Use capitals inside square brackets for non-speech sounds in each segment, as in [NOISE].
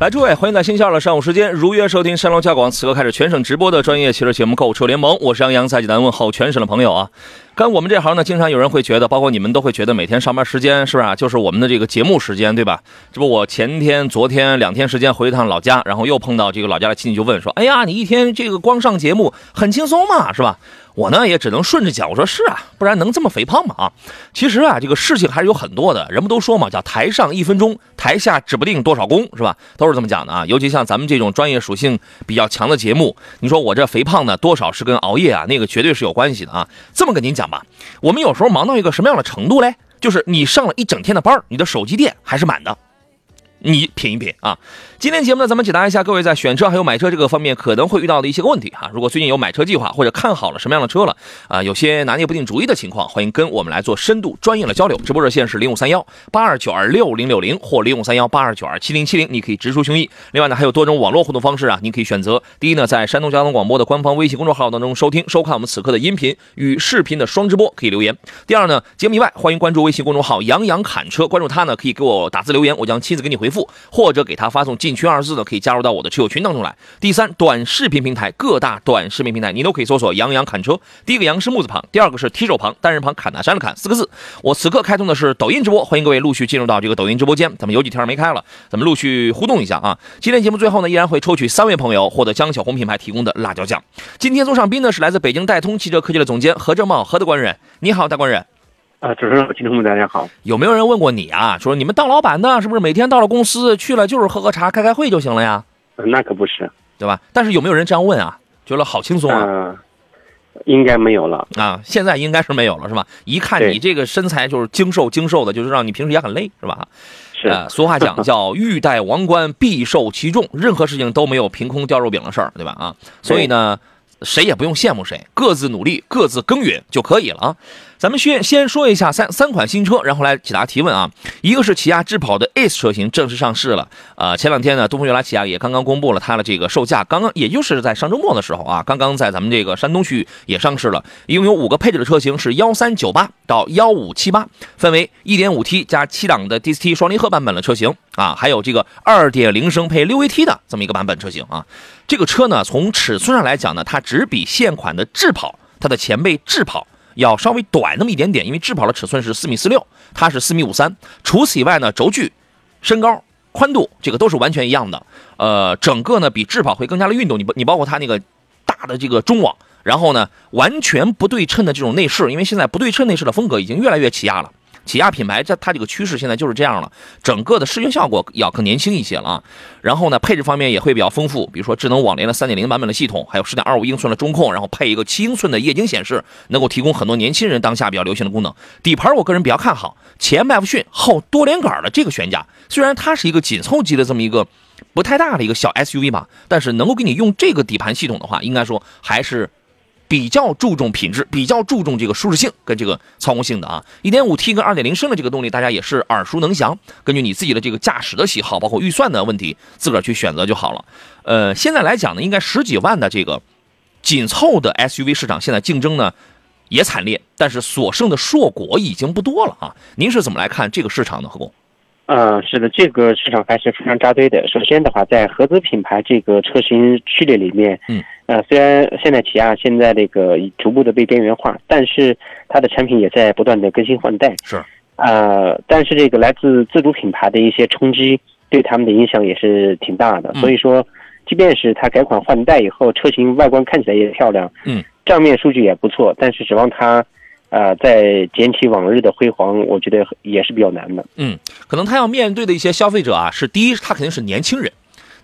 来，诸位，欢迎在星期二的上午时间如约收听山东交广此刻开始全省直播的专业汽车节目《购车联盟》，我是杨洋，在济南问候全省的朋友啊。干我们这行呢，经常有人会觉得，包括你们都会觉得，每天上班时间是不是啊？就是我们的这个节目时间，对吧？这不，我前天、昨天两天时间回一趟老家，然后又碰到这个老家的亲戚，就问说：“哎呀，你一天这个光上节目很轻松嘛，是吧？”我呢也只能顺着讲，我说是啊，不然能这么肥胖吗？啊，其实啊，这个事情还是有很多的。人们都说嘛，叫台上一分钟，台下指不定多少功，是吧？都是这么讲的啊。尤其像咱们这种专业属性比较强的节目，你说我这肥胖呢，多少是跟熬夜啊，那个绝对是有关系的啊。这么跟您讲吧，我们有时候忙到一个什么样的程度嘞？就是你上了一整天的班，你的手机电还是满的。你品一品啊！今天节目呢，咱们解答一下各位在选车还有买车这个方面可能会遇到的一些问题哈。如果最近有买车计划或者看好了什么样的车了啊，有些拿捏不定主意的情况，欢迎跟我们来做深度专业的交流。直播热线是零五三幺八二九二六零六零或零五三幺八二九二七零七零，你可以直抒胸臆。另外呢，还有多种网络互动方式啊，您可以选择第一呢，在山东交通广播的官方微信公众号当中收听收看我们此刻的音频与视频的双直播，可以留言。第二呢，节目以外欢迎关注微信公众号杨洋侃车，关注他呢可以给我打字留言，我将亲自给你回回复。或者给他发送进群二字呢，可以加入到我的车友群当中来。第三，短视频平台各大短视频平台，你都可以搜索“杨洋侃车”。第一个“杨”是木字旁，第二个是提手旁，单人旁，侃大山的侃，四个字。我此刻开通的是抖音直播，欢迎各位陆续进入到这个抖音直播间。咱们有几天没开了，咱们陆续互动一下啊。今天节目最后呢，依然会抽取三位朋友获得江小红品牌提供的辣椒酱。今天做上宾呢是来自北京戴通汽车科技的总监何正茂，何大官人，你好，大官人。啊，主持人、听众们，大家好。有没有人问过你啊？说你们当老板的，是不是每天到了公司去了就是喝喝茶、开开会就行了呀？那可不是，对吧？但是有没有人这样问啊？觉得好轻松啊？应该没有了啊，现在应该是没有了，是吧？一看你这个身材就是精瘦精瘦的，就是让你平时也很累，是吧？是。俗话讲叫欲戴王冠，必受其重，任何事情都没有凭空掉肉饼的事儿，对吧？啊，所以呢，谁也不用羡慕谁，各自努力，各自耕耘就可以了啊。咱们先先说一下三三款新车，然后来解答提问啊。一个是起亚智跑的 S 车型正式上市了，呃，前两天呢，东风悦来起亚也刚刚公布了它的这个售价，刚刚也就是在上周末的时候啊，刚刚在咱们这个山东区域也上市了。一共有五个配置的车型是幺三九八到幺五七八，分为一点五 T 加七档的 DCT 双离合版本的车型啊，还有这个二点零升配六 AT 的这么一个版本车型啊。这个车呢，从尺寸上来讲呢，它只比现款的智跑它的前辈智跑。要稍微短那么一点点，因为智跑的尺寸是四米四六，它是四米五三。除此以外呢，轴距、身高、宽度这个都是完全一样的。呃，整个呢比智跑会更加的运动。你，你包括它那个大的这个中网，然后呢完全不对称的这种内饰，因为现在不对称内饰的风格已经越来越起亚了。起亚品牌，这它这个趋势现在就是这样了，整个的视觉效果要更年轻一些了。然后呢，配置方面也会比较丰富，比如说智能网联的三点零版本的系统，还有十点二五英寸的中控，然后配一个七英寸的液晶显示，能够提供很多年轻人当下比较流行的功能。底盘我个人比较看好，前麦弗逊后多连杆的这个悬架，虽然它是一个紧凑级的这么一个不太大的一个小 SUV 吧，但是能够给你用这个底盘系统的话，应该说还是。比较注重品质，比较注重这个舒适性跟这个操控性的啊一点五 T 跟二点零升的这个动力，大家也是耳熟能详。根据你自己的这个驾驶的喜好，包括预算的问题，自个儿去选择就好了。呃，现在来讲呢，应该十几万的这个紧凑的 SUV 市场，现在竞争呢也惨烈，但是所剩的硕果已经不多了啊。您是怎么来看这个市场的，何工？嗯，是的，这个市场还是非常扎堆的。首先的话，在合资品牌这个车型序列里面，嗯。呃，虽然现在起亚现在这个逐步的被边缘化，但是它的产品也在不断的更新换代。是，呃，但是这个来自自主品牌的一些冲击，对他们的影响也是挺大的。所以说，即便是它改款换代以后，车型外观看起来也漂亮，嗯，账面数据也不错，但是指望它，呃，再捡起往日的辉煌，我觉得也是比较难的。嗯，可能他要面对的一些消费者啊，是第一，他肯定是年轻人。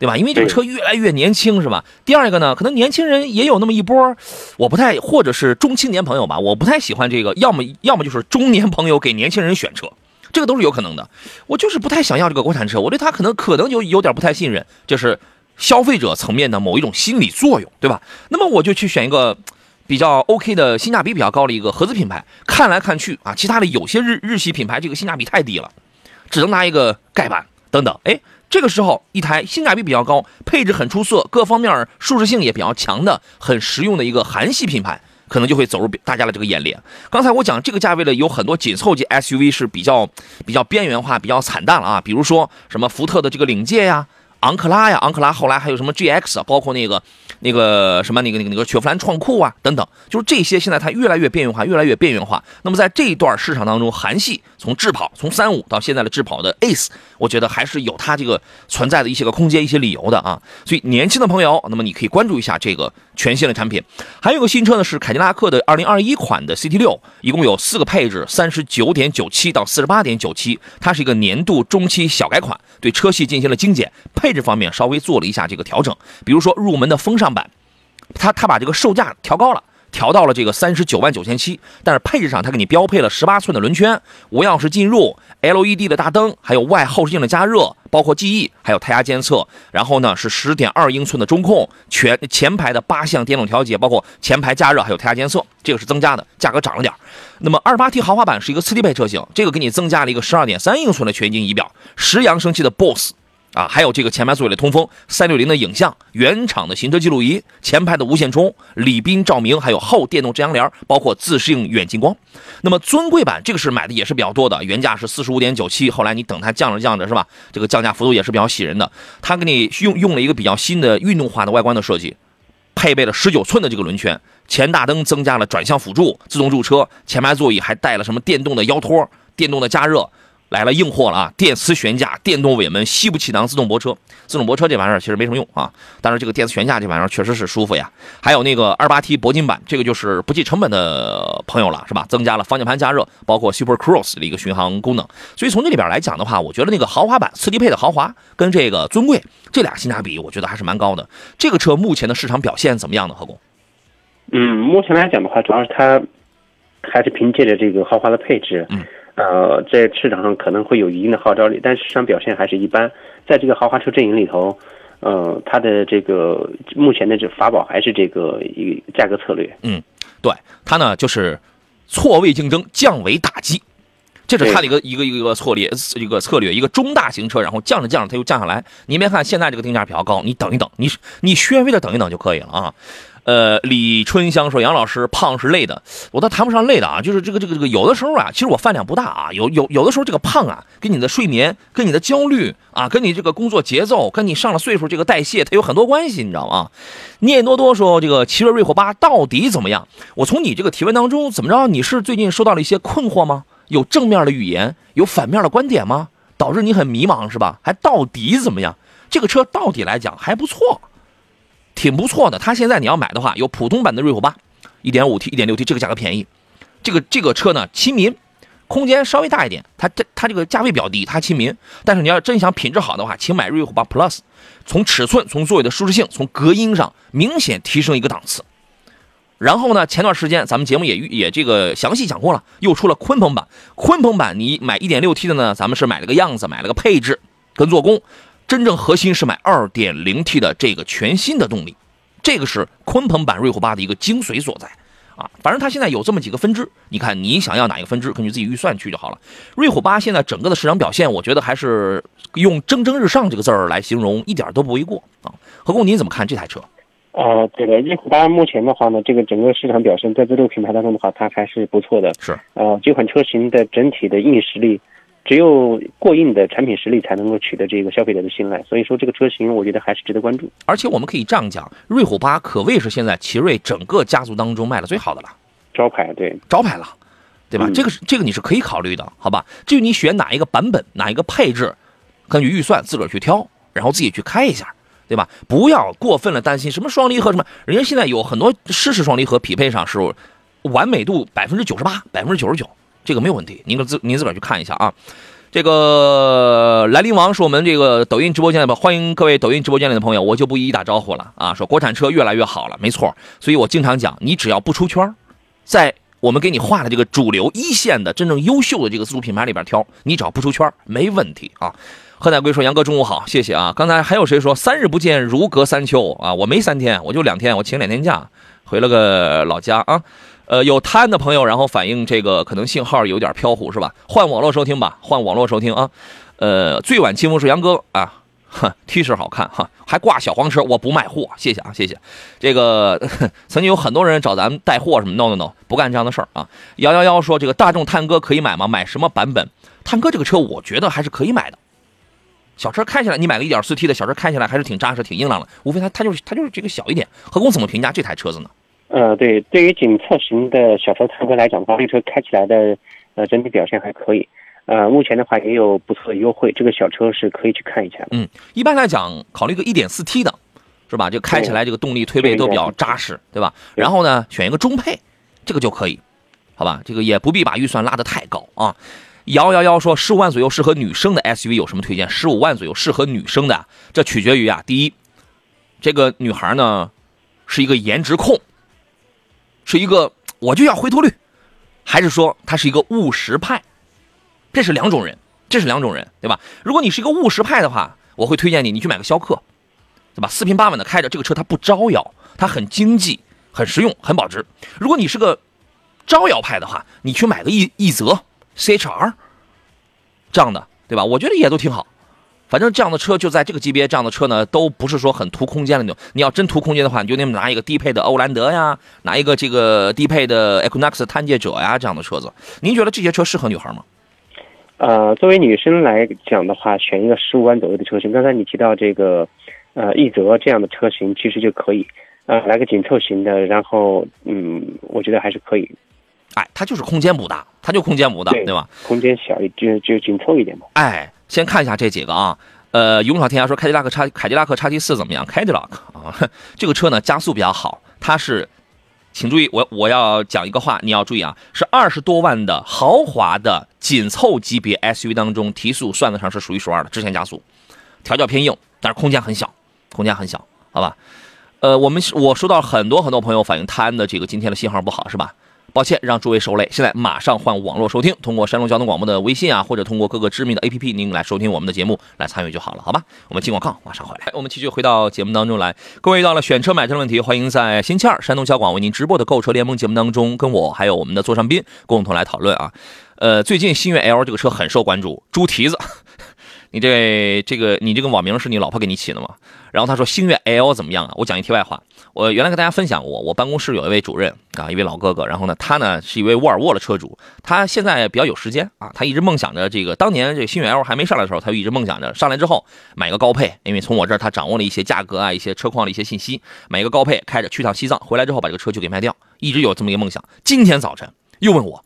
对吧？因为这个车越来越年轻，是吧？第二个呢，可能年轻人也有那么一波，我不太，或者是中青年朋友吧，我不太喜欢这个，要么要么就是中年朋友给年轻人选车，这个都是有可能的。我就是不太想要这个国产车，我对它可能可能就有点不太信任，就是消费者层面的某一种心理作用，对吧？那么我就去选一个比较 OK 的性价比比较高的一个合资品牌。看来看去啊，其他的有些日日系品牌这个性价比太低了，只能拿一个盖板等等。哎，这个时候一台性价比比较高、配置很出色、各方面舒适性也比较强的、很实用的一个韩系品牌。可能就会走入大家的这个眼帘。刚才我讲这个价位的有很多紧凑级 SUV 是比较比较边缘化、比较惨淡了啊，比如说什么福特的这个领界呀。昂克拉呀，昂克拉后来还有什么 GX 啊，包括那个那个什么那个那个那个雪佛兰创酷啊等等，就是这些现在它越来越边缘化，越来越边缘化。那么在这一段市场当中，韩系从智跑从三五到现在的智跑的 Ace，我觉得还是有它这个存在的一些个空间、一些理由的啊。所以年轻的朋友，那么你可以关注一下这个全新的产品。还有个新车呢，是凯迪拉克的2021款的 CT 六，一共有四个配置，三十九点九七到四十八点九七，它是一个年度中期小改款，对车系进行了精简配。置方面稍微做了一下这个调整，比如说入门的风尚版，它它把这个售价调高了，调到了这个三十九万九千七，但是配置上它给你标配了十八寸的轮圈，无钥匙进入，LED 的大灯，还有外后视镜的加热，包括记忆，还有胎压监测，然后呢是十点二英寸的中控，全前排的八项电动调节，包括前排加热，还有胎压监测，这个是增加的，价格涨了点那么二八 T 豪华版是一个次低配车型，这个给你增加了一个十二点三英寸的全景仪表，十扬声器的 BOSS。啊，还有这个前排座椅的通风，三六零的影像，原厂的行车记录仪，前排的无线充，礼宾照明，还有后电动遮阳帘，包括自适应远近光。那么尊贵版这个是买的也是比较多的，原价是四十五点九七，后来你等它降着降着是吧？这个降价幅度也是比较喜人的。它给你用用了一个比较新的运动化的外观的设计，配备了十九寸的这个轮圈，前大灯增加了转向辅助，自动驻车，前排座椅还带了什么电动的腰托，电动的加热。来了硬货了啊！电磁悬架、电动尾门、西部气囊、自动泊车。自动泊车这玩意儿其实没什么用啊，但是这个电磁悬架这玩意儿确实是舒服呀。还有那个二八 T 铂金版，这个就是不计成本的朋友了，是吧？增加了方向盘加热，包括 Super Cruise 的一个巡航功能。所以从这里边来讲的话，我觉得那个豪华版次低配的豪华跟这个尊贵这俩性价比，我觉得还是蛮高的。这个车目前的市场表现怎么样呢？何工？嗯，目前来讲的话，主要是它还是凭借着这个豪华的配置。嗯。呃，在市场上可能会有一定的号召力，但市场表现还是一般。在这个豪华车阵营里头，呃，它的这个目前的这法宝还是这个一价格策略。嗯，对，它呢就是错位竞争，降维打击，这是它的一个一个一个策略，一个策略，一个中大型车，然后降着降着它又降下来。你别看现在这个定价比较高，你等一等，你你稍微的等一等就可以了啊。呃，李春香说：“杨老师胖是累的，我倒谈不上累的啊，就是这个这个这个，有的时候啊，其实我饭量不大啊，有有有的时候这个胖啊，跟你的睡眠、跟你的焦虑啊，跟你这个工作节奏、跟你上了岁数这个代谢，它有很多关系，你知道吗？”聂多多说：“这个奇瑞瑞虎八到底怎么样？我从你这个提问当中怎么着？你是最近受到了一些困惑吗？有正面的语言，有反面的观点吗？导致你很迷茫是吧？还到底怎么样？这个车到底来讲还不错。”挺不错的，它现在你要买的话，有普通版的瑞虎八，1.5T、1.6T，这个价格便宜。这个这个车呢，亲民，空间稍微大一点。它这它这个价位比较低，它亲民。但是你要真想品质好的话，请买瑞虎八 Plus，从尺寸、从座椅的舒适性、从隔音上明显提升一个档次。然后呢，前段时间咱们节目也也这个详细讲过了，又出了鲲鹏版。鲲鹏版你买 1.6T 的呢，咱们是买了个样子，买了个配置跟做工。真正核心是买 2.0T 的这个全新的动力，这个是鲲鹏版瑞虎8的一个精髓所在啊！反正它现在有这么几个分支，你看你想要哪一个分支，根据自己预算去就好了。瑞虎8现在整个的市场表现，我觉得还是用“蒸蒸日上”这个字儿来形容，一点都不为过啊！何工，您怎么看这台车？啊，这个瑞虎八目前的话呢，这个整个市场表现在自主品牌当中的话，它还是不错的。是啊，这款车型的整体的硬实力。只有过硬的产品实力才能够取得这个消费者的信赖，所以说这个车型我觉得还是值得关注。而且我们可以这样讲，瑞虎八可谓是现在奇瑞整个家族当中卖的最好的了，招牌对招牌了，对吧？这个是这个你是可以考虑的，好吧？至于你选哪一个版本、哪一个配置，根据预算自个儿去挑，然后自己去开一下，对吧？不要过分的担心什么双离合什么，人家现在有很多湿式双离合匹配上是完美度百分之九十八、百分之九十九。这个没有问题，您自您自个儿去看一下啊。这个兰陵王是我们这个抖音直播间的吧，欢迎各位抖音直播间里的朋友，我就不一一打招呼了啊。说国产车越来越好了，没错。所以我经常讲，你只要不出圈，在我们给你画的这个主流一线的真正优秀的这个自主品牌里边挑，你只要不出圈，没问题啊。贺乃归说：“杨哥中午好，谢谢啊。刚才还有谁说三日不见如隔三秋啊？我没三天，我就两天，我请两天假，回了个老家啊。呃，有贪的朋友，然后反映这个可能信号有点飘忽是吧？换网络收听吧，换网络收听啊。呃，最晚清风是杨哥啊，哼，T 恤好看哈，还挂小黄车，我不卖货，谢谢啊，谢谢。这个曾经有很多人找咱们带货什么，no no no，不干这样的事儿啊。幺幺幺说这个大众探歌可以买吗？买什么版本？探歌这个车，我觉得还是可以买的。小车开起来，你买个 1.4T 的小车开起来还是挺扎实、挺硬朗的。无非它它就是它就是这个小一点。何工怎么评价这台车子呢？呃，对，对于紧凑型的小车探歌来讲的话，这车开起来的呃整体表现还可以。呃，目前的话也有不错的优惠，这个小车是可以去看一下的。嗯，一般来讲，考虑个 1.4T 的，是吧？就开起来这个动力推背都比较扎实，对吧？然后呢，选一个中配，这个就可以，好吧？这个也不必把预算拉得太高啊。幺幺幺说，十五万左右适合女生的 SUV 有什么推荐？十五万左右适合女生的，这取决于啊，第一，这个女孩呢是一个颜值控，是一个我就要回头率，还是说他是一个务实派？这是两种人，这是两种人，对吧？如果你是一个务实派的话，我会推荐你，你去买个逍客，对吧？四平八稳的开着这个车，它不招摇，它很经济，很实用，很保值。如果你是个招摇派的话，你去买个奕奕泽。C H R 这样的，对吧？我觉得也都挺好。反正这样的车就在这个级别，这样的车呢，都不是说很图空间的那种。你要真图空间的话，你就那么拿一个低配的欧蓝德呀，拿一个这个低配的 Equinox 探界者呀，这样的车子。您觉得这些车适合女孩吗？呃，作为女生来讲的话，选一个十五万左右的车型。刚才你提到这个，呃，奕泽这样的车型其实就可以。呃，来个紧凑型的，然后，嗯，我觉得还是可以。哎，它就是空间不大，它就空间不大，对吧？空间小一就就紧凑一点嘛。哎，先看一下这几个啊。呃，勇闯天涯说凯迪拉克叉凯迪拉克叉 T 四怎么样？凯迪拉克 [LAUGHS] 啊，这个车呢加速比较好，它是，请注意，我我要讲一个话，你要注意啊，是二十多万的豪华的紧凑级别 SUV 当中提速算得上是数一数二的，直线加速，调教偏硬，但是空间很小，空间很小，好吧？呃，我们我收到很多很多朋友反映泰安的这个今天的信号不好，是吧？抱歉，让诸位受累。现在马上换网络收听，通过山东交通广播的微信啊，或者通过各个知名的 APP，您来收听我们的节目，来参与就好了，好吧？我们进广告，马上回来。我们继续回到节目当中来。各位遇到了选车买车的问题，欢迎在星期二山东交广为您直播的购车联盟节目当中，跟我还有我们的座上宾共同来讨论啊。呃，最近星越 L 这个车很受关注，猪蹄子。你这这个你这个网名是你老婆给你起的吗？然后他说星越 L 怎么样啊？我讲一题外话，我原来跟大家分享过，我办公室有一位主任啊，一位老哥哥，然后呢，他呢是一位沃尔沃的车主，他现在比较有时间啊，他一直梦想着这个当年这个星越 L 还没上来的时候，他就一直梦想着上来之后买个高配，因为从我这儿他掌握了一些价格啊，一些车况的一些信息，买一个高配开着去趟西藏，回来之后把这个车就给卖掉，一直有这么一个梦想。今天早晨又问我。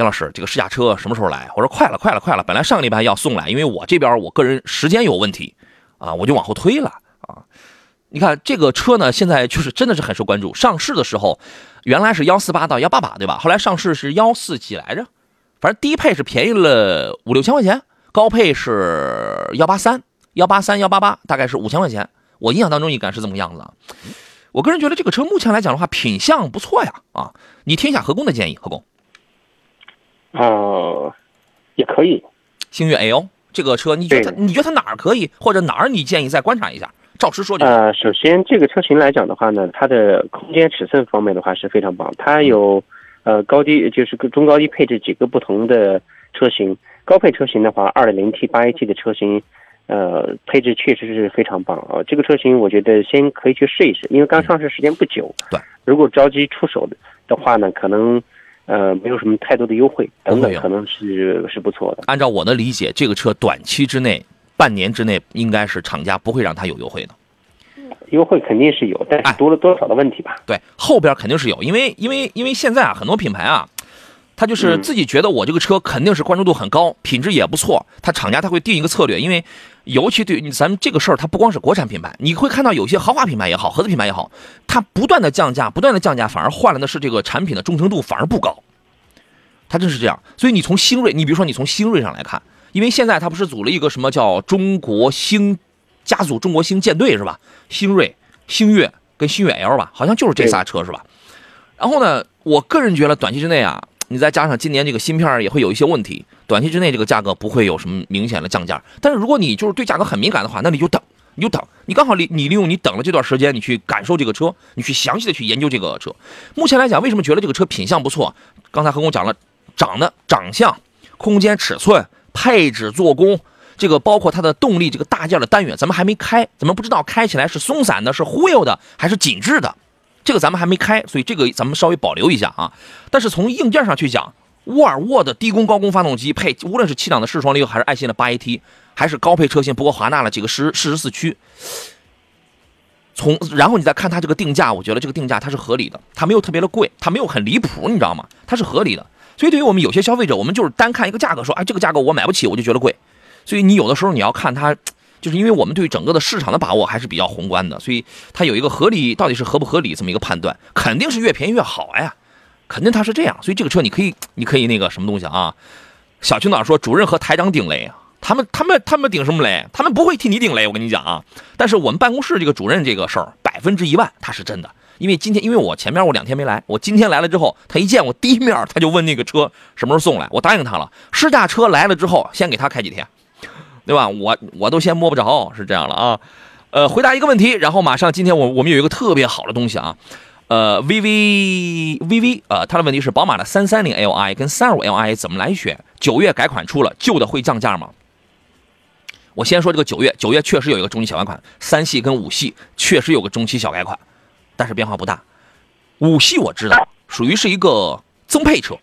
杨老师，这个试驾车什么时候来？我说快了，快了，快了。本来上个礼拜要送来，因为我这边我个人时间有问题，啊，我就往后推了啊。你看这个车呢，现在就是真的是很受关注。上市的时候，原来是幺四八到幺八八，对吧？后来上市是幺四几来着？反正低配是便宜了五六千块钱，高配是幺八三、幺八三、幺八八，大概是五千块钱。我印象当中应该是这么样子。我个人觉得这个车目前来讲的话，品相不错呀。啊，你听一下何工的建议，何工。呃，也可以。星越 L 这个车，你觉得你觉得它哪儿可以，或者哪儿你建议再观察一下？照实说就。呃，首先这个车型来讲的话呢，它的空间尺寸方面的话是非常棒。它有呃高低，就是中高低配置几个不同的车型。高配车型的话，2.0T、8AT 的车型，呃，配置确实是非常棒啊。这个车型我觉得先可以去试一试，因为刚上市时间不久。对。如果着急出手的的话呢，可能。呃，没有什么太多的优惠，等等，可能是是不错的。按照我的理解，这个车短期之内，半年之内，应该是厂家不会让它有优惠的。优惠肯定是有，但是多了多少的问题吧？对，后边肯定是有，因为因为因为现在啊，很多品牌啊。他就是自己觉得我这个车肯定是关注度很高，品质也不错。他厂家他会定一个策略，因为尤其对咱们这个事儿，它不光是国产品牌，你会看到有些豪华品牌也好，合资品牌也好，它不断的降价，不断的降价，反而换来的是这个产品的忠诚度反而不高。它真是这样。所以你从星锐，你比如说你从星锐上来看，因为现在它不是组了一个什么叫中国星家族中国星舰队是吧？星锐、星越跟星越 L 吧，好像就是这仨车是吧？然后呢，我个人觉得短期之内啊。你再加上今年这个芯片也会有一些问题，短期之内这个价格不会有什么明显的降价。但是如果你就是对价格很敏感的话，那你就等，你就等，你刚好利你利用你等了这段时间，你去感受这个车，你去详细的去研究这个车。目前来讲，为什么觉得这个车品相不错？刚才何工讲了，长得长相、空间尺寸、配置、做工。这个包括它的动力，这个大件的单元，咱们还没开，咱们不知道开起来是松散的，是忽悠的，还是紧致的，这个咱们还没开，所以这个咱们稍微保留一下啊。但是从硬件上去讲，沃尔沃的低功高功发动机配，无论是七档的四双离合，还是爱信的八 AT，还是高配车型，不过华纳了几个十四十四驱。从然后你再看它这个定价，我觉得这个定价它是合理的，它没有特别的贵，它没有很离谱，你知道吗？它是合理的。所以对于我们有些消费者，我们就是单看一个价格，说哎这个价格我买不起，我就觉得贵。所以你有的时候你要看它，就是因为我们对整个的市场的把握还是比较宏观的，所以它有一个合理到底是合不合理这么一个判断，肯定是越便宜越好呀，肯定它是这样。所以这个车你可以你可以那个什么东西啊？小青岛说主任和台长顶雷，他们他们他们顶什么雷？他们不会替你顶雷，我跟你讲啊。但是我们办公室这个主任这个事儿百分之一万他是真的，因为今天因为我前面我两天没来，我今天来了之后，他一见我第一面他就问那个车什么时候送来，我答应他了，试驾车来了之后先给他开几天。对吧？我我都先摸不着，是这样了啊。呃，回答一个问题，然后马上今天我我们有一个特别好的东西啊。呃，VV VV 呃，他的问题是宝马的三三零 Li 跟三二五 Li 怎么来选？九月改款出了，旧的会降价吗？我先说这个九月，九月确实有一个中期小改款，三系跟五系确实有个中期小改款，但是变化不大。五系我知道，属于是一个增配车。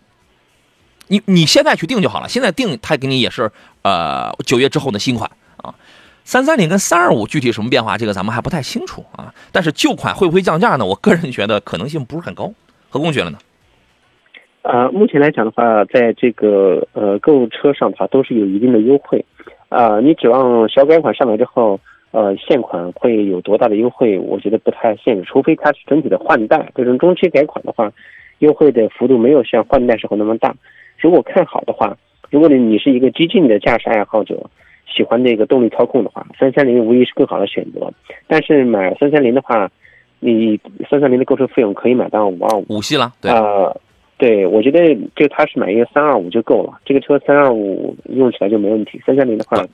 你你现在去定就好了，现在定他给你也是，呃，九月之后的新款啊。三三零跟三二五具体什么变化，这个咱们还不太清楚啊。但是旧款会不会降价呢？我个人觉得可能性不是很高。何工觉得呢？呃，目前来讲的话，在这个呃购物车上的话，都是有一定的优惠。啊，你指望小改款上来之后，呃，现款会有多大的优惠？我觉得不太现实，除非它是整体的换代。这种中期改款的话，优惠的幅度没有像换代时候那么大。如果看好的话，如果你你是一个激进的驾驶爱好者，喜欢那个动力操控的话，三三零无疑是更好的选择。但是买三三零的话，你三三零的购车费用可以买到五二五五系了，对啊，对我觉得就他是买一个三二五就够了，这个车三二五用起来就没问题。三三零的话。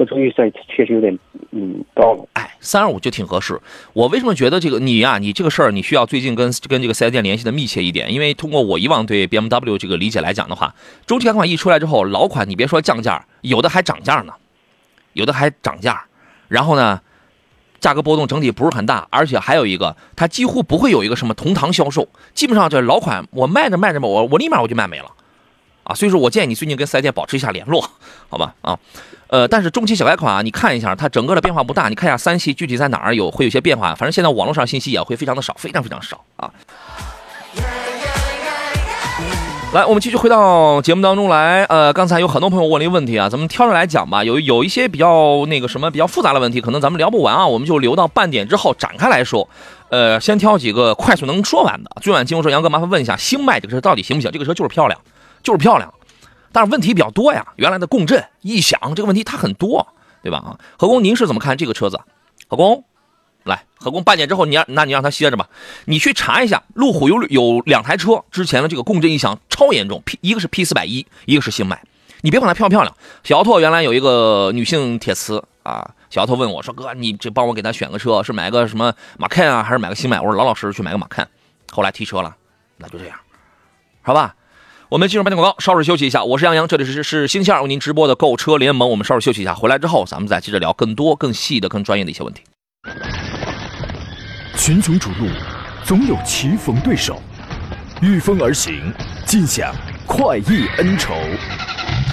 购车预算确实有点嗯高了，哎，三二五就挺合适。我为什么觉得这个你呀，你这个事儿你需要最近跟跟这个四 S 店联系的密切一点，因为通过我以往对 BMW 这个理解来讲的话，中期改款一出来之后，老款你别说降价，有的还涨价呢，有的还涨价，然后呢，价格波动整体不是很大，而且还有一个，它几乎不会有一个什么同堂销售，基本上这老款我卖着卖着吧，我我立马我就卖没了，所以说我建议你最近跟四 S 店保持一下联络，好吧，啊。呃，但是中期小改款啊，你看一下，它整个的变化不大。你看一下三系具体在哪儿有会有些变化，反正现在网络上信息也会非常的少，非常非常少啊。来，我们继续回到节目当中来。呃，刚才有很多朋友问了一个问题啊，咱们挑着来讲吧。有有一些比较那个什么比较复杂的问题，可能咱们聊不完啊，我们就留到半点之后展开来说。呃，先挑几个快速能说完的。最晚金融说，杨哥麻烦问一下，星脉这个车到底行不行？这个车就是漂亮，就是漂亮。但是问题比较多呀，原来的共振、异响这个问题它很多，对吧？啊，何工，您是怎么看这个车子？何工，来，何工，半点之后你让，那你让他歇着吧。你去查一下，路虎有有两台车之前的这个共振异响超严重，P 一个是 P 四百一，一个是星脉。你别管它漂不漂亮。小奥拓原来有一个女性铁磁啊，小奥拓问我说：“哥，你这帮我给他选个车，是买个什么马 Can 啊，还是买个星脉？”我说：“老老实实去买个马 Can。”后来提车了，那就这样，好吧？我们进入半点广告，稍事休息一下。我是杨洋，这里是是星期二为您直播的购车联盟。我们稍事休息一下，回来之后咱们再接着聊更多、更细的、更专业的一些问题。群雄逐鹿，总有棋逢对手，御风而行，尽享快意恩仇，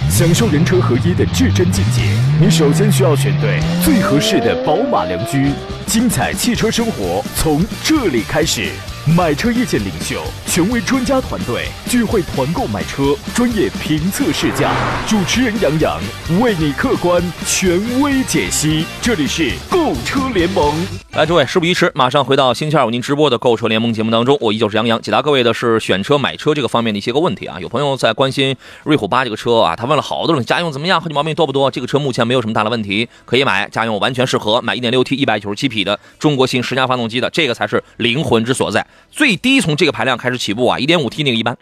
享受人车合一的至臻境界。你首先需要选对最合适的宝马良驹，精彩汽车生活从这里开始。买车意见领袖，权威专家团队聚会团购买车，专业评测试驾，主持人杨洋为你客观权威解析。这里是购车联盟。来，诸位，事不宜迟，马上回到星期二为您直播的购车联盟节目当中。我依旧是杨洋，解答各位的是选车买车这个方面的一些个问题啊。有朋友在关心瑞虎八这个车啊，他问了好多人，家用怎么样，后期毛病多不多？这个车目前没有什么大的问题，可以买，家用完全适合。买 1.6T 197匹的中国型十佳发动机的，这个才是灵魂之所在。最低从这个排量开始起步啊，一点五 T 那个一般，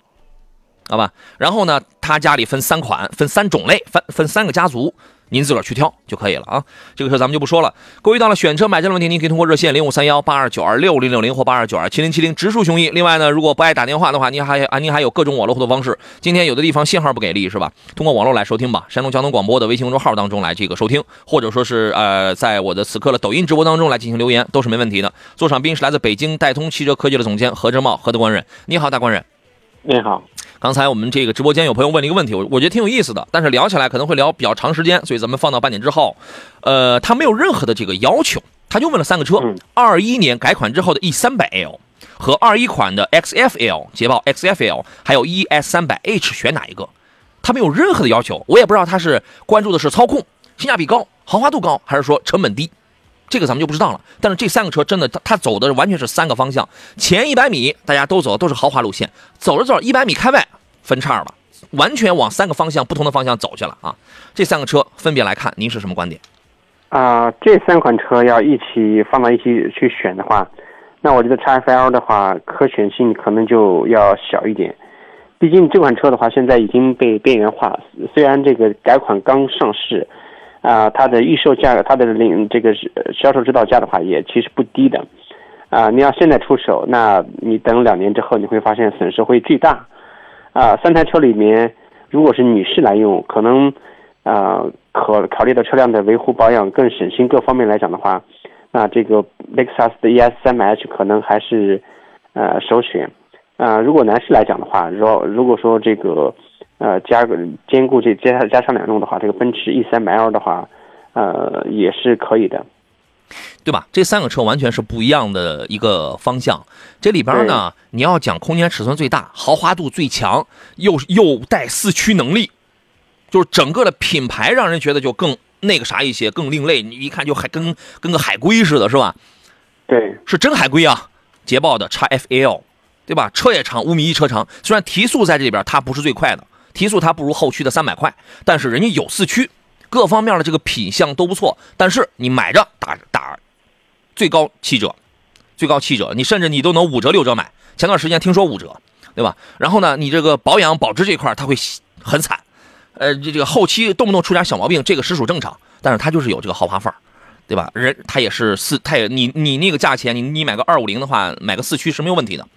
好吧？然后呢，他家里分三款，分三种类，分分三个家族。您自个儿去挑就可以了啊，这个车咱们就不说了。各位到了选车买车的问题，您可以通过热线零五三幺八二九二六零六零或八二九二七零七零直抒胸臆。另外呢，如果不爱打电话的话，您还啊您还有各种网络互动方式。今天有的地方信号不给力是吧？通过网络来收听吧，山东交通广播的微信公众号当中来这个收听，或者说是呃在我的此刻的抖音直播当中来进行留言，都是没问题的。座上宾是来自北京戴通汽车科技的总监何正茂，何德官人，你好，大官人。你好。刚才我们这个直播间有朋友问了一个问题，我我觉得挺有意思的，但是聊起来可能会聊比较长时间，所以咱们放到半点之后。呃，他没有任何的这个要求，他就问了三个车：二一年改款之后的 E 三百 L 和二一款的 XFL 捷豹 XFL，还有 ES 三百 H 选哪一个？他没有任何的要求，我也不知道他是关注的是操控、性价比高、豪华度高，还是说成本低。这个咱们就不知道了，但是这三个车真的，它它走的完全是三个方向。前一百米大家都走都是豪华路线，走着走着一百米开外分叉了，完全往三个方向不同的方向走去了啊！这三个车分别来看，您是什么观点？啊，这三款车要一起放到一起去选的话，那我觉得 x F L 的话可选性可能就要小一点，毕竟这款车的话现在已经被边缘化，虽然这个改款刚上市。啊，它的预售价，它的领这个销售指导价的话，也其实不低的。啊，你要现在出手，那你等两年之后，你会发现损失会巨大。啊，三台车里面，如果是女士来用，可能啊，可考虑到车辆的维护保养更省心，各方面来讲的话，那这个雷克萨斯的 ES 三百 H 可能还是呃首选。啊，如果男士来讲的话，如如果说这个。呃，加个兼顾这加加上两用的话，这个奔驰 E 三百 L 的话，呃，也是可以的，对吧？这三个车完全是不一样的一个方向。这里边呢，你要讲空间尺寸最大、豪华度最强，又又带四驱能力，就是整个的品牌让人觉得就更那个啥一些，更另类。你一看就还跟跟个海龟似的，是吧？对，是真海龟啊！捷豹的 x F L，对吧？车也长，五米一车长，虽然提速在这里边它不是最快的。提速它不如后驱的三百块，但是人家有四驱，各方面的这个品相都不错。但是你买着打打最高七折，最高七折，你甚至你都能五折六折买。前段时间听说五折，对吧？然后呢，你这个保养保值这块它会很惨，呃，这这个后期动不动出点小毛病，这个实属正常。但是它就是有这个豪华范儿，对吧？人它也是四，它也你你那个价钱，你你买个二五零的话，买个四驱是没有问题的。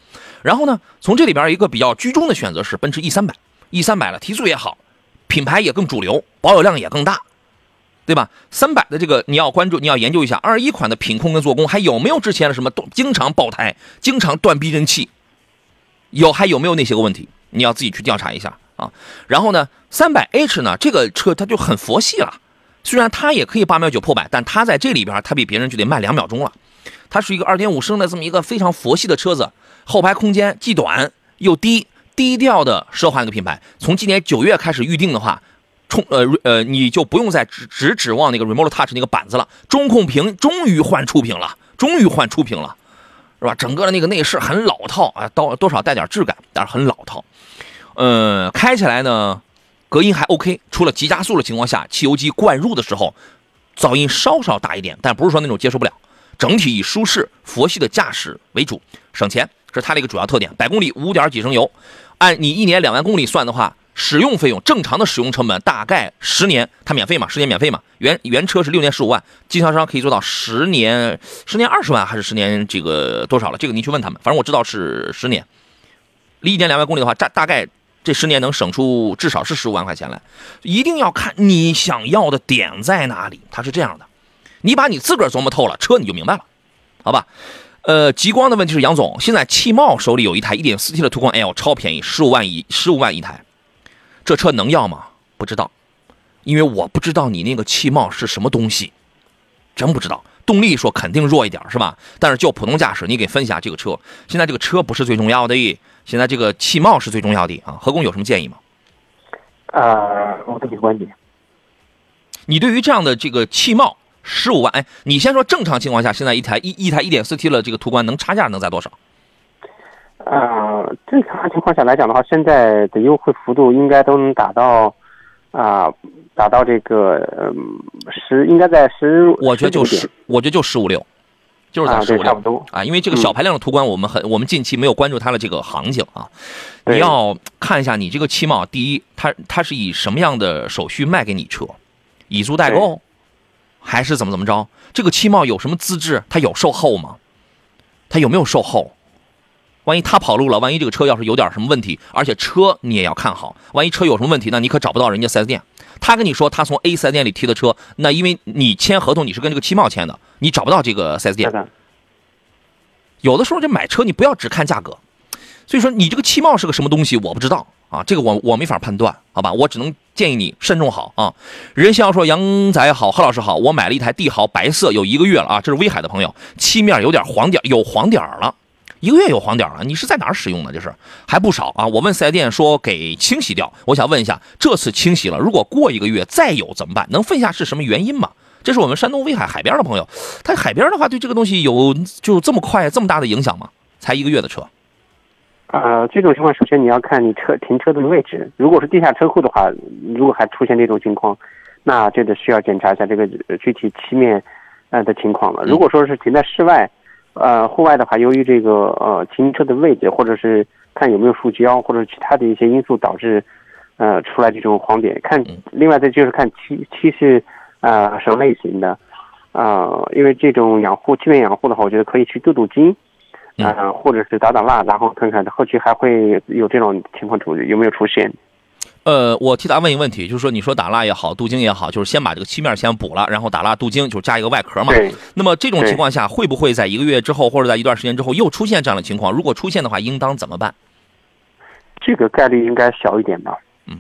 然后呢，从这里边一个比较居中的选择是奔驰 E 三百。E 三百了，提速也好，品牌也更主流，保有量也更大，对吧？三百的这个你要关注，你要研究一下二一款的品控跟做工还有没有之前的什么经常爆胎、经常断避震器，有还有没有那些个问题？你要自己去调查一下啊。然后呢，三百 H 呢，这个车它就很佛系了，虽然它也可以八秒九破百，但它在这里边它比别人就得慢两秒钟了。它是一个二点五升的这么一个非常佛系的车子，后排空间既短又低。低调的奢华一个品牌，从今年九月开始预定的话，冲呃呃，你就不用再只只指望那个 Remote Touch 那个板子了。中控屏终于换触屏了，终于换触屏了，是吧？整个的那个内饰很老套啊，多多少带点质感，但是很老套。嗯，开起来呢，隔音还 OK，除了急加速的情况下，汽油机灌入的时候，噪音稍稍大一点，但不是说那种接受不了。整体以舒适佛系的驾驶为主，省钱是它的一个主要特点。百公里五点几升油。按你一年两万公里算的话，使用费用正常的使用成本大概十年，它免费嘛，十年免费嘛。原原车是六年十五万，经销商可以做到十年，十年二十万还是十年这个多少了？这个您去问他们，反正我知道是十年。一年两万公里的话，大大概这十年能省出至少是十五万块钱来。一定要看你想要的点在哪里，它是这样的，你把你自个儿琢磨透了，车你就明白了，好吧？呃，极光的问题是杨总，现在汽贸手里有一台 1.4T 的途观 L，超便宜，十五万一，十五万一台，这车能要吗？不知道，因为我不知道你那个汽贸是什么东西，真不知道。动力说肯定弱一点，是吧？但是就普通驾驶，你给分析下这个车。现在这个车不是最重要的，现在这个汽贸是最重要的啊。何工有什么建议吗？呃，我这个观点，你对于这样的这个汽贸。十五万，哎，你先说正常情况下，现在一台一一台一点四 T 的这个途观能差价能在多少？啊，正常情况下来讲的话，现在的优惠幅度应该都能达到啊，达到这个嗯十，应该在十，我觉得就十，我觉得就十五六，就是在十五六啊，因为这个小排量的途观，我们很我们近期没有关注它的这个行情啊。你要看一下你这个汽贸，第一，它它是以什么样的手续卖给你车？以租代购，还是怎么怎么着？这个汽贸有什么资质？它有售后吗？它有没有售后？万一他跑路了，万一这个车要是有点什么问题，而且车你也要看好，万一车有什么问题，那你可找不到人家四 S 店。他跟你说他从 A 四 S 店里提的车，那因为你签合同你是跟这个汽贸签的，你找不到这个四 S 店。有的时候这买车你不要只看价格，所以说你这个汽贸是个什么东西我不知道啊，这个我我没法判断，好吧，我只能建议你慎重好啊。任笑说杨仔好，何老师好，我买了一台帝豪白色有一个月了啊，这是威海的朋友，漆面有点黄点，有黄点了。一个月有黄点了，你是在哪使用的？这是还不少啊！我问四 S 店说给清洗掉，我想问一下，这次清洗了，如果过一个月再有怎么办？能分下是什么原因吗？这是我们山东威海海边的朋友，他海边的话对这个东西有就这么快这么大的影响吗？才一个月的车？呃，这种情况首先你要看你车停车的位置，如果是地下车库的话，如果还出现这种情况，那就得需要检查一下这个具体漆面呃的情况了。如果说是停在室外。呃，户外的话，由于这个呃停车的位置，或者是看有没有树胶，或者其他的一些因素导致，呃出来这种黄点。看，另外再就是看漆漆是呃什么类型的，呃，因为这种养护漆面养护的话，我觉得可以去镀镀金，啊，或者是打打蜡，然后看看后期还会有这种情况出有没有出现。呃，我替他问一个问题，就是说，你说打蜡也好，镀金也好，就是先把这个漆面先补了，然后打蜡镀金，就加一个外壳嘛。那么这种情况下，会不会在一个月之后，或者在一段时间之后又出现这样的情况？如果出现的话，应当怎么办？这个概率应该小一点吧。嗯，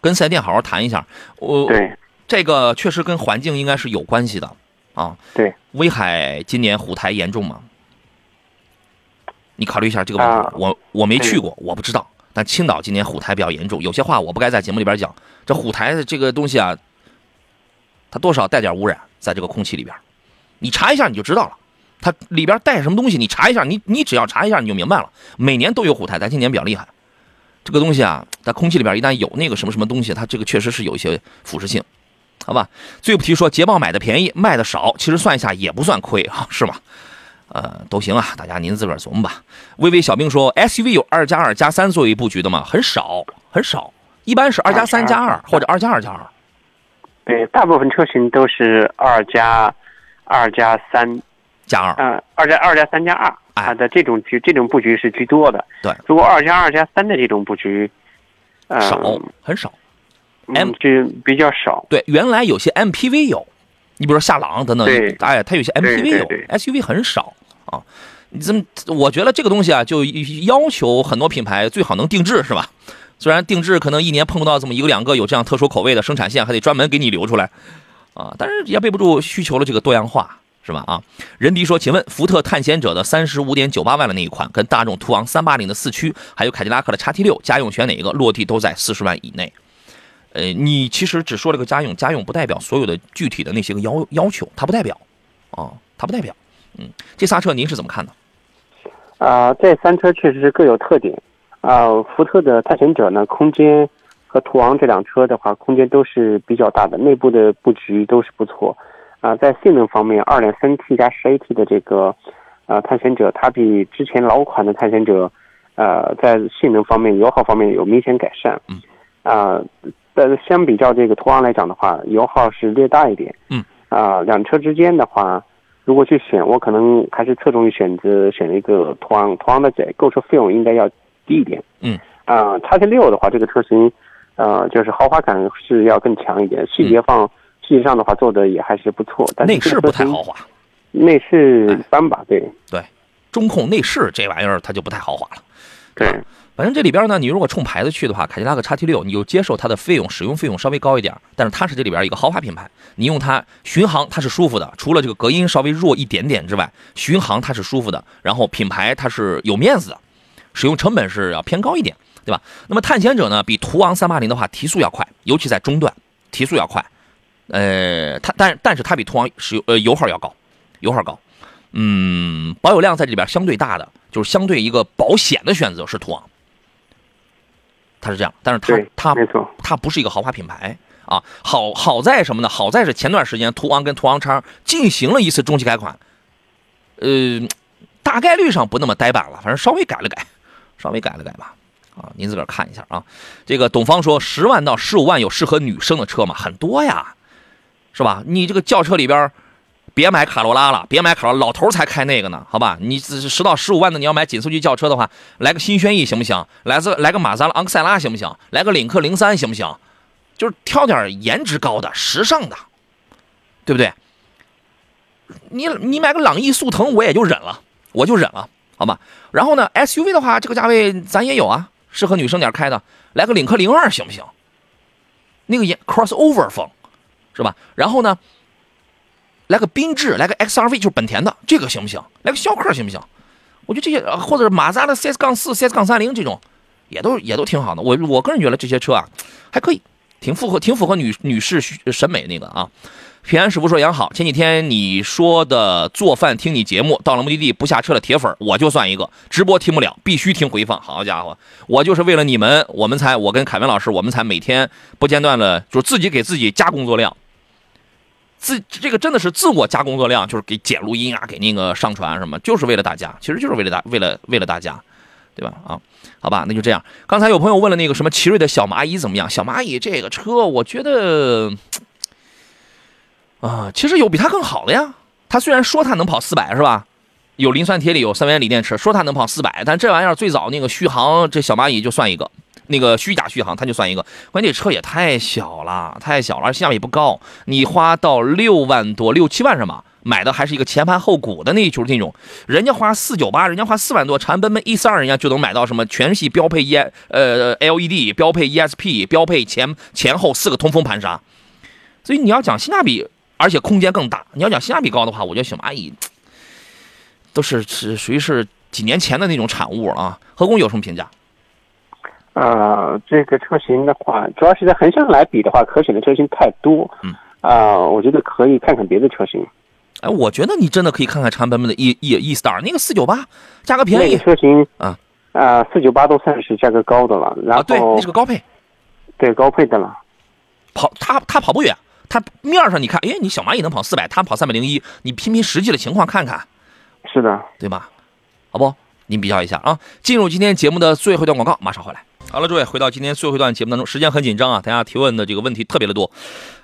跟四 S 店好好谈一下。我对这个确实跟环境应该是有关系的啊。对，威海今年虎台严重吗？你考虑一下这个问题。我我没去过，我不知道。但青岛今年虎台比较严重，有些话我不该在节目里边讲。这虎台的这个东西啊，它多少带点污染在这个空气里边，你查一下你就知道了。它里边带什么东西，你查一下，你你只要查一下你就明白了。每年都有虎台，但今年比较厉害。这个东西啊，在空气里边一旦有那个什么什么东西，它这个确实是有一些腐蚀性，好吧？最不提说捷豹买的便宜，卖的少，其实算一下也不算亏啊，是吗？呃，都行啊，大家您自个儿琢磨吧。微微小兵说，SUV 有二加二加三作为布局的吗？很少，很少，一般是二加三加二或者二加二加二。对，大部分车型都是二加二加三加二。嗯，二加二加三加二啊的这种局，这种布局是居多的。对，如果二加二加三的这种布局，少，很少，M 就比较少。对，原来有些 MPV 有。你比如说夏朗等等，哎，它有些 MPV 有，SUV 很少啊。你这么，我觉得这个东西啊，就要求很多品牌最好能定制，是吧？虽然定制可能一年碰不到这么一个两个有这样特殊口味的生产线，还得专门给你留出来啊。但是也备不住需求的这个多样化，是吧？啊，任迪说，请问福特探险者的三十五点九八万的那一款，跟大众途昂三八零的四驱，还有凯迪拉克的叉 T 六，家用选哪一个？落地都在四十万以内。呃，你其实只说了个家用，家用不代表所有的具体的那些个要要求，它不代表，啊，它不代表，嗯，这仨车您是怎么看的？啊，这三车确实是各有特点，啊，福特的探险者呢，空间和途昂这辆车的话，空间都是比较大的，内部的布局都是不错，啊，在性能方面，二点三 T 加十 AT 的这个，啊，探险者，它比之前老款的探险者，呃，在性能方面、油耗方面有明显改善，嗯，啊。但是相比较这个途昂来讲的话，油耗是略大一点。嗯，啊，两车之间的话，如果去选，我可能还是侧重于选择选一个途昂。途昂的这购车费用应该要低一点。嗯，啊，叉 T 六的话，这个车型，呃，就是豪华感是要更强一点。细节放细节上的话，做的也还是不错。但内饰不太豪华，内饰一般吧？对对，中控内饰这玩意儿它就不太豪华了。对。反正这里边呢，你如果冲牌子去的话，凯迪拉克叉 T 六，你就接受它的费用，使用费用稍微高一点，但是它是这里边一个豪华品牌，你用它巡航它是舒服的，除了这个隔音稍微弱一点点之外，巡航它是舒服的，然后品牌它是有面子的，使用成本是要偏高一点，对吧？那么探险者呢，比途昂三八零的话提速要快，尤其在中段提速要快，呃，它但但是它比途昂使用呃油耗要高，油耗高，嗯，保有量在这里边相对大的，就是相对一个保险的选择是途昂。它是这样，但是它它没错，它不是一个豪华品牌啊。好好在什么呢？好在是前段时间途昂跟途昂叉进行了一次中期改款，呃，大概率上不那么呆板了，反正稍微改了改，稍微改了改吧。啊，您自个儿看一下啊。这个董方说，十万到十五万有适合女生的车吗？很多呀，是吧？你这个轿车里边。别买卡罗拉了，别买卡罗，老头才开那个呢，好吧？你十到十五万的，你要买紧凑级轿车的话，来个新轩逸行不行？来自来个马自达昂克赛拉行不行？来个领克零三行不行？就是挑点颜值高的、时尚的，对不对？你你买个朗逸速腾，我也就忍了，我就忍了，好吧？然后呢，SUV 的话，这个价位咱也有啊，适合女生点开的，来个领克零二行不行？那个 crossover 风，是吧？然后呢？来个缤智，来个 XRV，就是本田的，这个行不行？来个逍客行不行？我觉得这些，或者是马自达的 CS 杠四、CS 杠三零这种，也都也都挺好的。我我个人觉得这些车啊，还可以，挺符合挺符合女女士审美那个啊。平安师傅说杨好，前几天你说的做饭听你节目，到了目的地不下车的铁粉，我就算一个，直播听不了，必须听回放。好家伙，我就是为了你们，我们才我跟凯文老师，我们才每天不间断的，就是自己给自己加工作量。自这个真的是自我加工作量，就是给剪录音啊，给那个上传什么，就是为了大家，其实就是为了大，为了为了大家，对吧？啊，好吧，那就这样。刚才有朋友问了那个什么奇瑞的小蚂蚁怎么样？小蚂蚁这个车，我觉得啊，其实有比它更好的呀。它虽然说它能跑四百，是吧？有磷酸铁锂，有三元锂电池，说它能跑四百，但这玩意儿最早那个续航，这小蚂蚁就算一个。那个虚假续航，它就算一个。关键这车也太小了，太小了，性价比不高。你花到六万多、六七万是吗？买的还是一个前盘后鼓的那，就是那种。人家花四九八，人家花四万多，长安奔奔 E 四二，人家就能买到什么全系标配 E 呃 LED 标配 ESP 标配前前后四个通风盘刹。所以你要讲性价比，而且空间更大。你要讲性价比高的话，我觉得小蚂蚁都是是属于是几年前的那种产物啊。何工有什么评价？呃，这个车型的话，主要是在横向来比的话，可选的车型太多。嗯，啊，我觉得可以看看别的车型。哎，我觉得你真的可以看看长安奔奔的 E E E Star 那个四九八，价格便宜。那个车型啊啊，四九八都算是价格高的了。然后对，那是个高配。对，高配的了。跑它它跑不远，它面上你看，哎，你小蚂蚁能跑四百，它跑三百零一，你拼拼实际的情况看看。是的，对吧？好不？您比较一下啊。进入今天节目的最后一段广告，马上回来。好了，诸位，回到今天最后一段节目当中，时间很紧张啊，大家提问的这个问题特别的多。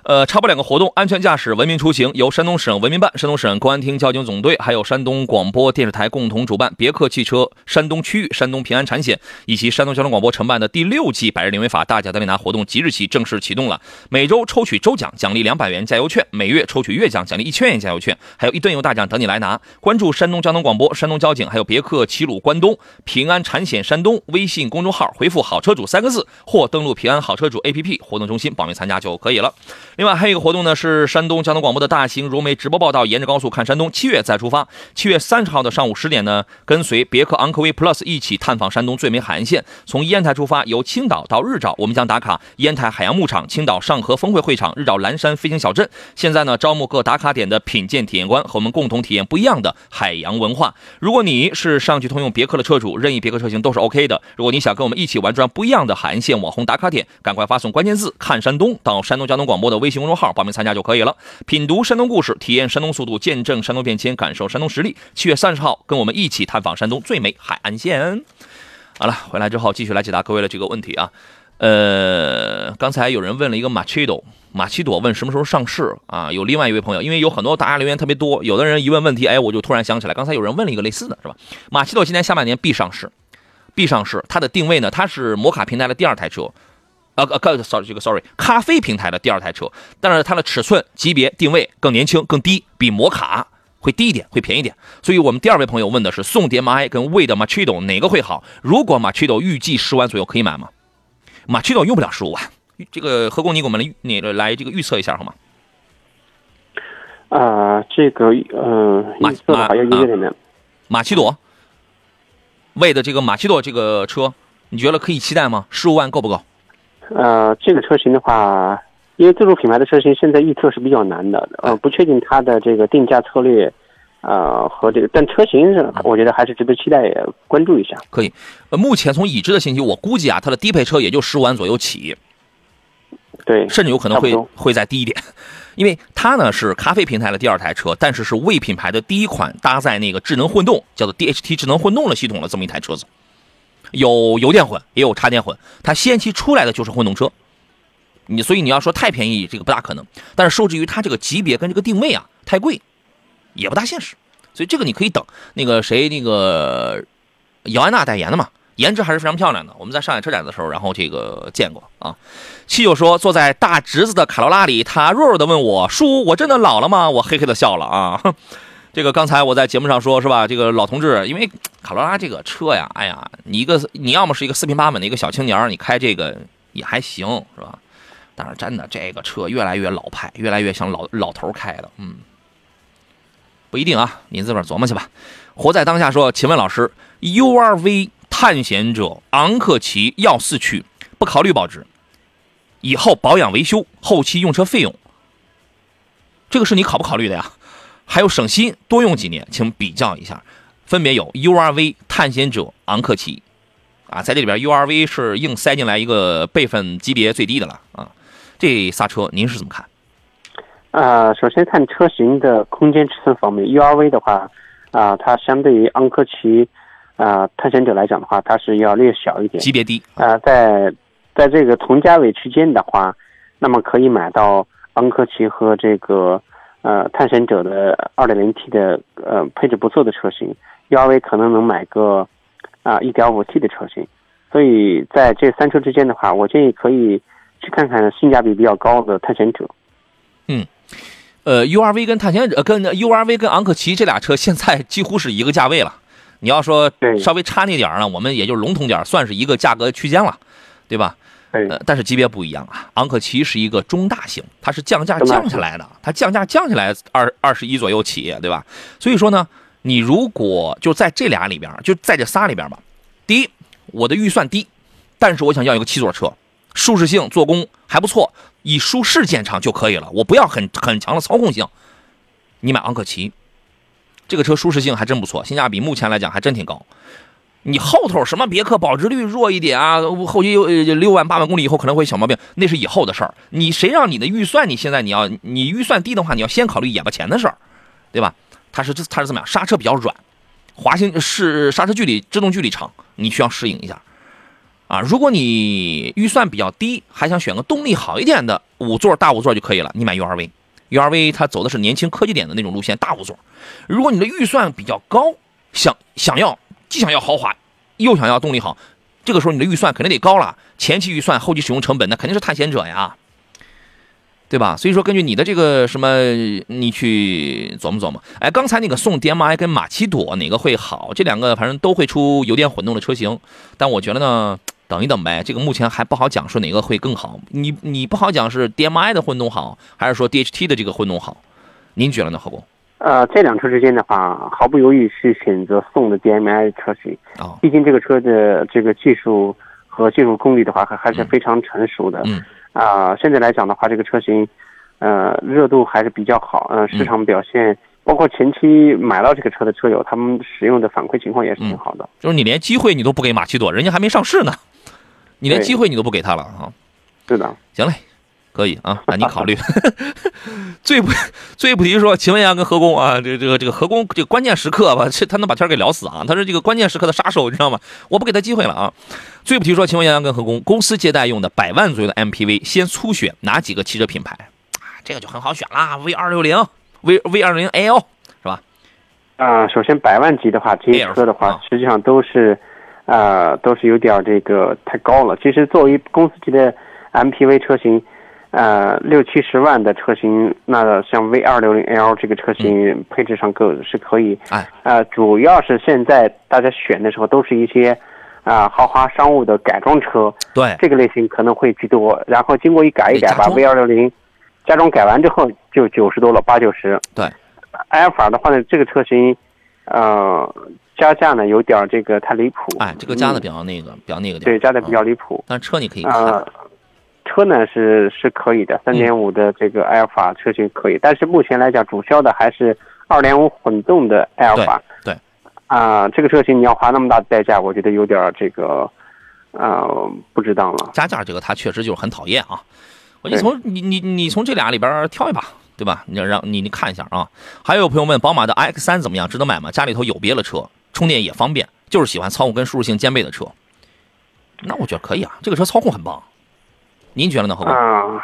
呃，插播两个活动：安全驾驶，文明出行，由山东省文明办、山东省公安厅交警总队，还有山东广播电视台共同主办，别克汽车山东区域、山东平安产险以及山东交通广播承办的第六季百日零违法大奖得利拿活动即日起正式启动了。每周抽取周奖，奖励两百元加油券；每月抽取月奖，奖励一千元加油券，还有一吨油大奖等你来拿。关注山东交通广播、山东交警，还有别克齐鲁关东、平安产险山东微信公众号，回复“好车主”三个字，或登录平安好车主 APP 活动中心报名参加就可以了。另外还有一个活动呢。是山东交通广播的大型融媒直播报道，沿着高速看山东，七月再出发。七月三十号的上午十点呢，跟随别克昂科威 Plus 一起探访山东最美海岸线。从烟台出发，由青岛到日照，我们将打卡烟台海洋牧场、青岛上河峰会会场、日照蓝山飞行小镇。现在呢，招募各打卡点的品鉴体验官，和我们共同体验不一样的海洋文化。如果你是上汽通用别克的车主，任意别克车型都是 OK 的。如果你想跟我们一起玩转不一样的海岸线网红打卡点，赶快发送关键字“看山东”到山东交通广播的微信公众号报名参。加就可以了，品读山东故事，体验山东速度，见证山东变迁，感受山东实力。七月三十号，跟我们一起探访山东最美海岸线。好了，回来之后继续来解答各位的这个问题啊。呃，刚才有人问了一个马奇朵，马奇朵问什么时候上市啊？有另外一位朋友，因为有很多大家留言特别多，有的人一问问题，哎，我就突然想起来，刚才有人问了一个类似的是吧？马奇朵今年下半年必上市，必上市。它的定位呢，它是摩卡平台的第二台车。呃呃，sorry，这个 sorry，咖啡平台的第二台车，但是它的尺寸、级别、定位更年轻、更低，比摩卡会低一点，会便宜点。所以我们第二位朋友问的是宋蝶 i 跟魏的 Machido 哪个会好？如果 Machido 预计十万左右可以买吗？Machido 用不了十五万，这个何工你给我们来你来这个预测一下好吗？啊，这个呃，马马要一月的马奇朵，魏的这个马奇朵这个车，你觉得可以期待吗？十五万够不够？呃，这个车型的话，因为自主品牌的车型现在预测是比较难的，呃，不确定它的这个定价策略，呃，和这个，但车型我觉得还是值得期待关注一下。可以，呃，目前从已知的信息，我估计啊，它的低配车也就十五万左右起。对，甚至有可能会会再低一点，[LAUGHS] 因为它呢是咖啡平台的第二台车，但是是魏品牌的第一款搭载那个智能混动，叫做 DHT 智能混动的系统的这么一台车子，有油电混，也有插电混，它先期出来的就是混动车。你所以你要说太便宜，这个不大可能。但是受制于它这个级别跟这个定位啊太贵，也不大现实。所以这个你可以等那个谁那个姚安娜代言的嘛，颜值还是非常漂亮的。我们在上海车展的时候，然后这个见过啊。七九说坐在大侄子的卡罗拉里，他弱弱的问我：“叔，我真的老了吗？”我嘿嘿的笑了啊。这个刚才我在节目上说，是吧？这个老同志，因为卡罗拉这个车呀，哎呀，你一个你要么是一个四平八稳的一个小青年，你开这个也还行，是吧？但是真的这个车越来越老派，越来越像老老头开的，嗯，不一定啊，您自个儿琢磨去吧。活在当下说，请问老师，URV 探险者昂克旗要四驱，不考虑保值，以后保养维修、后期用车费用，这个是你考不考虑的呀？还有省心，多用几年，请比较一下。分别有 URV 探险者昂克旗，啊，在这里边 URV 是硬塞进来一个备份级别最低的了啊。这仨车您是怎么看？呃，首先看车型的空间尺寸方面，URV 的话，啊、它相对于昂科旗、啊、探险者来讲的话，它是要略小一点。级别低，啊、在在这个同价位区间的话，那么可以买到昂科旗和这个呃探险者的 2.0T 的呃配置不错的车型，URV 可能能买个啊 1.5T 的车型。所以在这三车之间的话，我建议可以去看看性价比比较高的探险者。嗯呃，URV 跟探险者、呃跟 URV 跟昂克旗这俩车现在几乎是一个价位了。你要说对稍微差那点儿呢，我们也就笼统点，算是一个价格区间了，对吧？对呃，但是级别不一样啊。昂克旗是一个中大型，它是降价降下来的，它降价降下来二二十一左右起，对吧？所以说呢，你如果就在这俩里边，就在这仨里边吧，第一，我的预算低，但是我想要一个七座车，舒适性、做工还不错，以舒适见长就可以了。我不要很很强的操控性。你买昂克旗，这个车舒适性还真不错，性价比目前来讲还真挺高。你后头什么别克保值率弱一点啊，后期又六万八万公里以后可能会小毛病，那是以后的事儿。你谁让你的预算你现在你要你预算低的话，你要先考虑眼巴前的事儿，对吧？它是它是怎么样？刹车比较软，滑行是刹车距离制动距离长，你需要适应一下。啊，如果你预算比较低，还想选个动力好一点的五座大五座就可以了，你买 URV。URV 它走的是年轻科技点的那种路线，大五座。如果你的预算比较高，想想要既想要豪华，又想要动力好，这个时候你的预算肯定得高了。前期预算，后期使用成本，那肯定是探险者呀，对吧？所以说，根据你的这个什么，你去琢磨琢磨。哎，刚才那个宋 DMI 跟马奇朵哪个会好？这两个反正都会出油电混动的车型，但我觉得呢，等一等呗。这个目前还不好讲，说哪个会更好。你你不好讲是 DMI 的混动好，还是说 DHT 的这个混动好？您觉得呢，何工？呃，这两车之间的话，毫不犹豫是选择宋的 DMI 车型。哦，毕竟这个车的这个技术和技术功力的话，还还是非常成熟的。嗯啊、现在来讲的话，这个车型，呃，热度还是比较好。呃，市场表现，包括前期买到这个车的车友，他们使用的反馈情况也是挺好的。就是你连机会你都不给马奇朵，人家还没上市呢，你连机会你都不给他了啊！是的，行嘞，可以啊，那你考虑。[LAUGHS] 最不最不提说，秦文阳，跟何工啊，这个这个这个何工，这个关键时刻吧，这他能把天给聊死啊！他是这个关键时刻的杀手，你知道吗？我不给他机会了啊！最不提说，秦文阳跟何工，公司接待用的百万左右的 MPV，先初选哪几个汽车品牌？啊，这个就很好选啦，V 二六零、V V 二零 L 是吧？啊、首先百万级的话，这些车的啊话，实际上都是，呃，都是有点这个太高了。其实作为公司级的 MPV 车型，呃，六七十万的车型，那像 V 二六零 L 这个车型配置上够是可以。哎，呃，主要是现在大家选的时候都是一些，啊、豪华商务的改装车，对，这个类型可能会居多。然后经过一改一改，把 V 二六零加装改完之后就九十多了，八九十。对，埃尔法的话呢，这个车型，呃，加价呢有点这个太离谱。哎，这个加的嗯比较那个，比较那个点。对，加的比较啊离谱。但是车你可以啊、看，车呢是是可以的，三点五的这个埃尔法车型可以，但是目前来讲，主销的还是二点五混动的埃尔法。对对啊、这个车型你要花那么大的代价，我觉得有点这个，呃，不值当了。加价这个他确实就是很讨厌啊。我就从你你你从这俩里边挑一把，对吧？你让你你看一下啊。还有朋友问宝马的 X 三怎么样，值得买吗？家里头有别的车，充电也方便，就是喜欢操控跟舒适性兼备的车。那我觉得可以啊，这个车操控很棒。您觉得呢，何工？啊，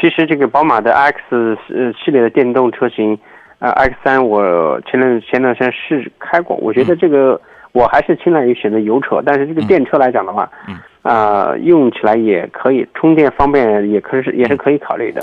其实这个宝马的 X 呃系列的电动车型，呃 X 三我前段前段时间试开过，我觉得这个我还是倾向于选择油车，但是这个电车来讲的话，嗯，啊用起来也可以，充电方便也可是也是可以考虑的。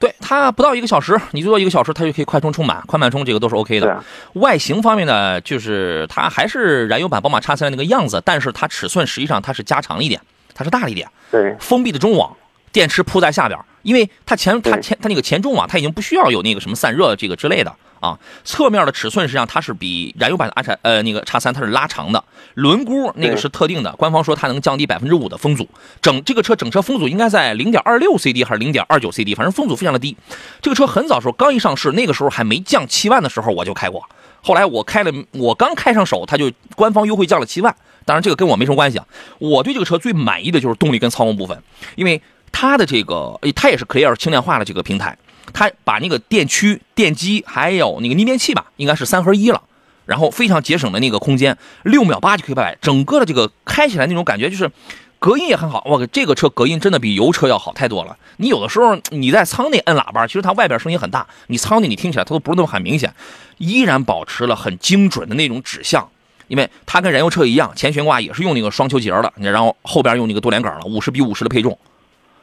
对它不到一个小时，你最多一个小时，它就可以快充充满，快慢充这个都是 OK 的。外形方面呢，就是它还是燃油版宝马 X 三那个样子，但是它尺寸实际上它是加长一点，它是大了一点。对封闭的中网，电池铺在下边，因为它前它前它那个前中网，它已经不需要有那个什么散热这个之类的啊。侧面的尺寸实际上它是比燃油版的阿叉呃那个叉三它是拉长的，轮毂那个是特定的，官方说它能降低百分之五的风阻，整这个车整车风阻应该在零点二六 CD 还是零点二九 CD，反正风阻非常的低。这个车很早时候刚一上市，那个时候还没降七万的时候我就开过，后来我开了，我刚开上手，它就官方优惠降了七万。当然这个跟我没什么关系啊。我对这个车最满意的就是动力跟操控部分，因为它的这个，它也是 Clear 轻量化的这个平台，它把那个电驱、电机还有那个逆变器吧，应该是三合一了。然后非常节省的那个空间，六秒八就可以拜拜。整个的这个开起来那种感觉就是，隔音也很好。我，这个车隔音真的比油车要好太多了。你有的时候你在舱内摁喇叭，其实它外边声音很大，你舱内你听起来它都不是那么很明显，依然保持了很精准的那种指向。因为它跟燃油车一样，前悬挂也是用那个双球节的，然后后边用那个多连杆了，五十比五十的配重，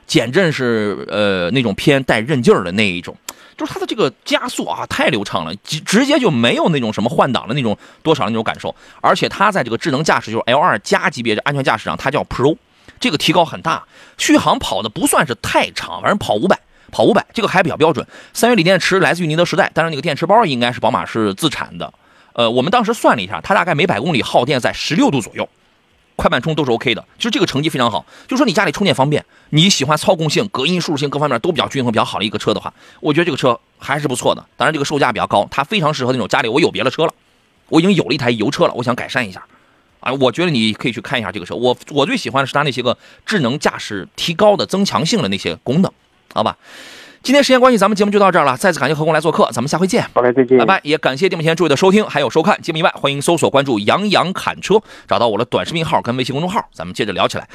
减震是呃那种偏带韧劲儿的那一种。就是它的这个加速啊，太流畅了，直直接就没有那种什么换挡的那种多少那种感受，而且它在这个智能驾驶，就是 L 二加级别的安全驾驶上，它叫 Pro，这个提高很大，续航跑的不算是太长，反正跑五百，跑五百，这个还比较标准。三元锂电池来自于宁德时代，但是那个电池包应该是宝马是自产的。呃，我们当时算了一下，它大概每百公里耗电在十六度左右。快慢充都是 OK 的，其实这个成绩非常好。就说你家里充电方便，你喜欢操控性、隔音、舒适性各方面都比较均衡、比较好的一个车的话，我觉得这个车还是不错的。当然，这个售价比较高，它非常适合那种家里我有别的车了，我已经有了一台油车了，我想改善一下。啊，我觉得你可以去看一下这个车。我我最喜欢的是它那些个智能驾驶提高的增强性的那些功能，好吧？今天时间关系，咱们节目就到这儿了。再次感谢何工来做客，咱们下回见。好嘞，再见。拜拜！也感谢电幕前诸位的收听还有收看。节目以外，欢迎搜索关注“杨洋侃车”，找到我的短视频号跟微信公众号，咱们接着聊起来。